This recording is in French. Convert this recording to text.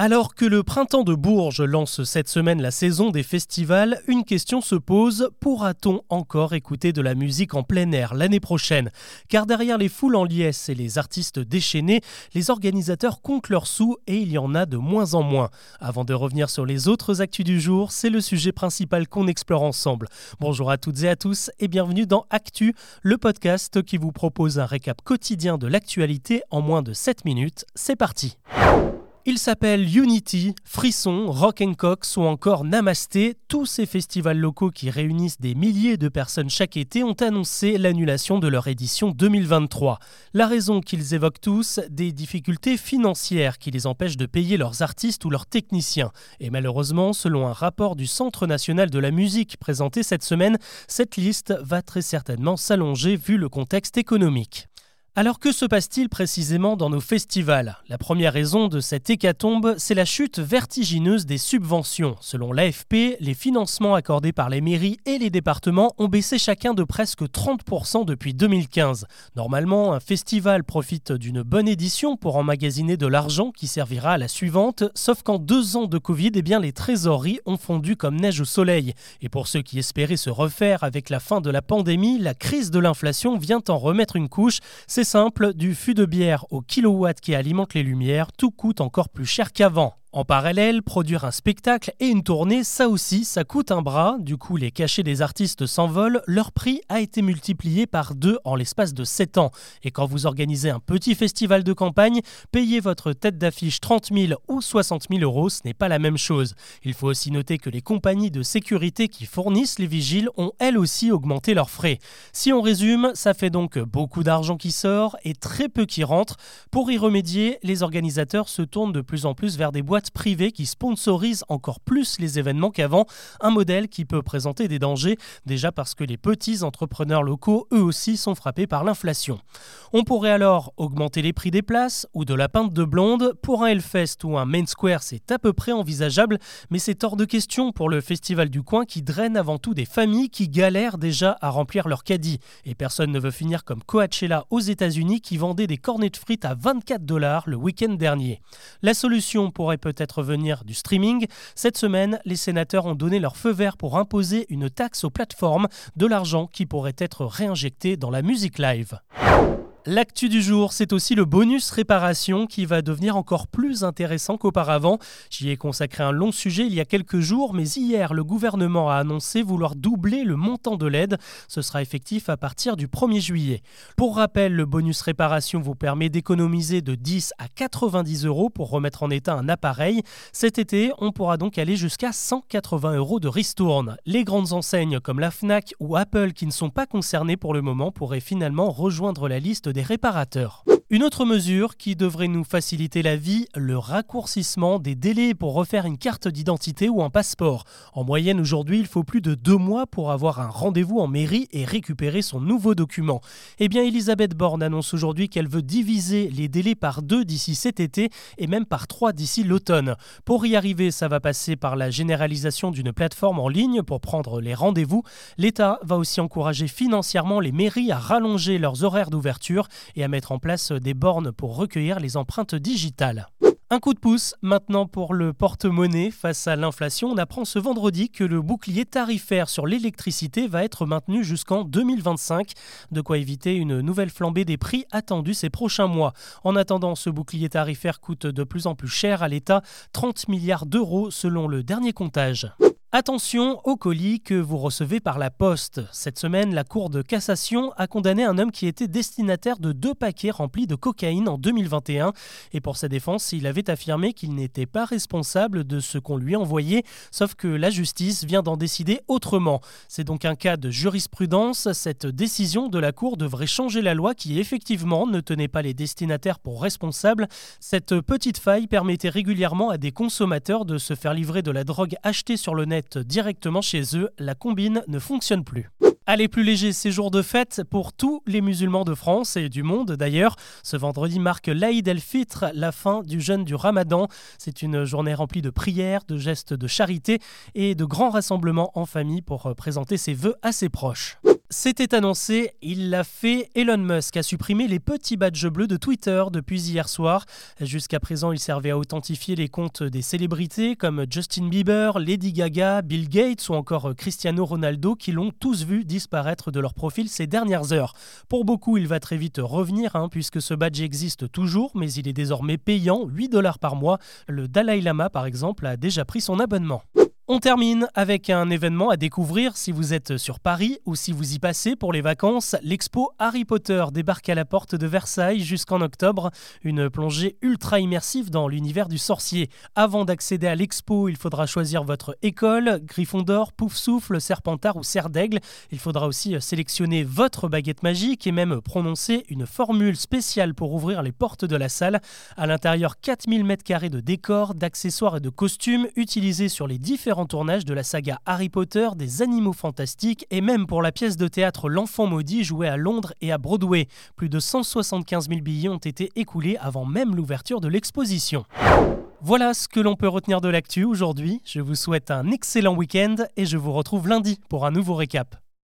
Alors que le printemps de Bourges lance cette semaine la saison des festivals, une question se pose, pourra-t-on encore écouter de la musique en plein air l'année prochaine? Car derrière les foules en liesse et les artistes déchaînés, les organisateurs comptent leurs sous et il y en a de moins en moins. Avant de revenir sur les autres actus du jour, c'est le sujet principal qu'on explore ensemble. Bonjour à toutes et à tous et bienvenue dans Actu, le podcast qui vous propose un récap quotidien de l'actualité en moins de 7 minutes. C'est parti il s'appelle Unity, Frisson, Rock and Cox ou encore Namasté. Tous ces festivals locaux qui réunissent des milliers de personnes chaque été ont annoncé l'annulation de leur édition 2023. La raison qu'ils évoquent tous, des difficultés financières qui les empêchent de payer leurs artistes ou leurs techniciens. Et malheureusement, selon un rapport du Centre national de la musique présenté cette semaine, cette liste va très certainement s'allonger vu le contexte économique. Alors que se passe-t-il précisément dans nos festivals? La première raison de cette hécatombe, c'est la chute vertigineuse des subventions. Selon l'AFP, les financements accordés par les mairies et les départements ont baissé chacun de presque 30% depuis 2015. Normalement, un festival profite d'une bonne édition pour emmagasiner de l'argent qui servira à la suivante, sauf qu'en deux ans de Covid, eh bien, les trésoreries ont fondu comme neige au soleil. Et pour ceux qui espéraient se refaire avec la fin de la pandémie, la crise de l'inflation vient en remettre une couche. Simple, du fût de bière au kilowatt qui alimente les lumières, tout coûte encore plus cher qu'avant. En parallèle, produire un spectacle et une tournée, ça aussi, ça coûte un bras. Du coup, les cachets des artistes s'envolent. Leur prix a été multiplié par deux en l'espace de 7 ans. Et quand vous organisez un petit festival de campagne, payer votre tête d'affiche 30 000 ou 60 000 euros, ce n'est pas la même chose. Il faut aussi noter que les compagnies de sécurité qui fournissent les vigiles ont elles aussi augmenté leurs frais. Si on résume, ça fait donc beaucoup d'argent qui sort et très peu qui rentre. Pour y remédier, les organisateurs se tournent de plus en plus vers des boîtes privées qui sponsorisent encore plus les événements qu'avant, un modèle qui peut présenter des dangers, déjà parce que les petits entrepreneurs locaux, eux aussi, sont frappés par l'inflation. On pourrait alors augmenter les prix des places ou de la pinte de blonde. Pour un Hellfest ou un Main Square, c'est à peu près envisageable, mais c'est hors de question pour le festival du coin qui draine avant tout des familles qui galèrent déjà à remplir leur caddie. Et personne ne veut finir comme Coachella aux États-Unis qui vendait des cornets de frites à 24 dollars le week-end dernier. La solution pourrait peut-être venir du streaming. Cette semaine, les sénateurs ont donné leur feu vert pour imposer une taxe aux plateformes, de l'argent qui pourrait être réinjecté dans la musique live. L'actu du jour, c'est aussi le bonus réparation qui va devenir encore plus intéressant qu'auparavant. J'y ai consacré un long sujet il y a quelques jours, mais hier, le gouvernement a annoncé vouloir doubler le montant de l'aide. Ce sera effectif à partir du 1er juillet. Pour rappel, le bonus réparation vous permet d'économiser de 10 à 90 euros pour remettre en état un appareil. Cet été, on pourra donc aller jusqu'à 180 euros de ristourne. Les grandes enseignes comme la FNAC ou Apple qui ne sont pas concernées pour le moment pourraient finalement rejoindre la liste des réparateurs. Une autre mesure qui devrait nous faciliter la vie, le raccourcissement des délais pour refaire une carte d'identité ou un passeport. En moyenne aujourd'hui, il faut plus de deux mois pour avoir un rendez-vous en mairie et récupérer son nouveau document. Eh bien, Elisabeth Borne annonce aujourd'hui qu'elle veut diviser les délais par deux d'ici cet été et même par trois d'ici l'automne. Pour y arriver, ça va passer par la généralisation d'une plateforme en ligne pour prendre les rendez-vous. L'État va aussi encourager financièrement les mairies à rallonger leurs horaires d'ouverture et à mettre en place des bornes pour recueillir les empreintes digitales. Un coup de pouce maintenant pour le porte-monnaie face à l'inflation. On apprend ce vendredi que le bouclier tarifaire sur l'électricité va être maintenu jusqu'en 2025, de quoi éviter une nouvelle flambée des prix attendus ces prochains mois. En attendant, ce bouclier tarifaire coûte de plus en plus cher à l'État, 30 milliards d'euros selon le dernier comptage. Attention aux colis que vous recevez par la poste. Cette semaine, la Cour de cassation a condamné un homme qui était destinataire de deux paquets remplis de cocaïne en 2021. Et pour sa défense, il avait affirmé qu'il n'était pas responsable de ce qu'on lui envoyait, sauf que la justice vient d'en décider autrement. C'est donc un cas de jurisprudence. Cette décision de la Cour devrait changer la loi qui effectivement ne tenait pas les destinataires pour responsables. Cette petite faille permettait régulièrement à des consommateurs de se faire livrer de la drogue achetée sur le net directement chez eux, la combine ne fonctionne plus. Allez, plus léger séjour de fête pour tous les musulmans de France et du monde d'ailleurs. Ce vendredi marque l'Aïd el-Fitr, la fin du jeûne du Ramadan. C'est une journée remplie de prières, de gestes de charité et de grands rassemblements en famille pour présenter ses vœux à ses proches. C'était annoncé, il l'a fait. Elon Musk a supprimé les petits badges bleus de Twitter depuis hier soir. Jusqu'à présent, il servait à authentifier les comptes des célébrités comme Justin Bieber, Lady Gaga, Bill Gates ou encore Cristiano Ronaldo qui l'ont tous vu disparaître de leur profil ces dernières heures. Pour beaucoup, il va très vite revenir hein, puisque ce badge existe toujours, mais il est désormais payant 8 dollars par mois. Le Dalai Lama, par exemple, a déjà pris son abonnement. On termine avec un événement à découvrir si vous êtes sur Paris ou si vous y passez pour les vacances. L'expo Harry Potter débarque à la porte de Versailles jusqu'en octobre. Une plongée ultra immersive dans l'univers du sorcier. Avant d'accéder à l'expo, il faudra choisir votre école, Gryffondor, Poufsouffle, Serpentard ou Serre d'Aigle. Il faudra aussi sélectionner votre baguette magique et même prononcer une formule spéciale pour ouvrir les portes de la salle. À l'intérieur, 4000 m2 de décors, d'accessoires et de costumes utilisés sur les différents tournage de la saga Harry Potter, des animaux fantastiques et même pour la pièce de théâtre L'Enfant maudit jouée à Londres et à Broadway. Plus de 175 000 billets ont été écoulés avant même l'ouverture de l'exposition. Voilà ce que l'on peut retenir de l'actu aujourd'hui. Je vous souhaite un excellent week-end et je vous retrouve lundi pour un nouveau récap.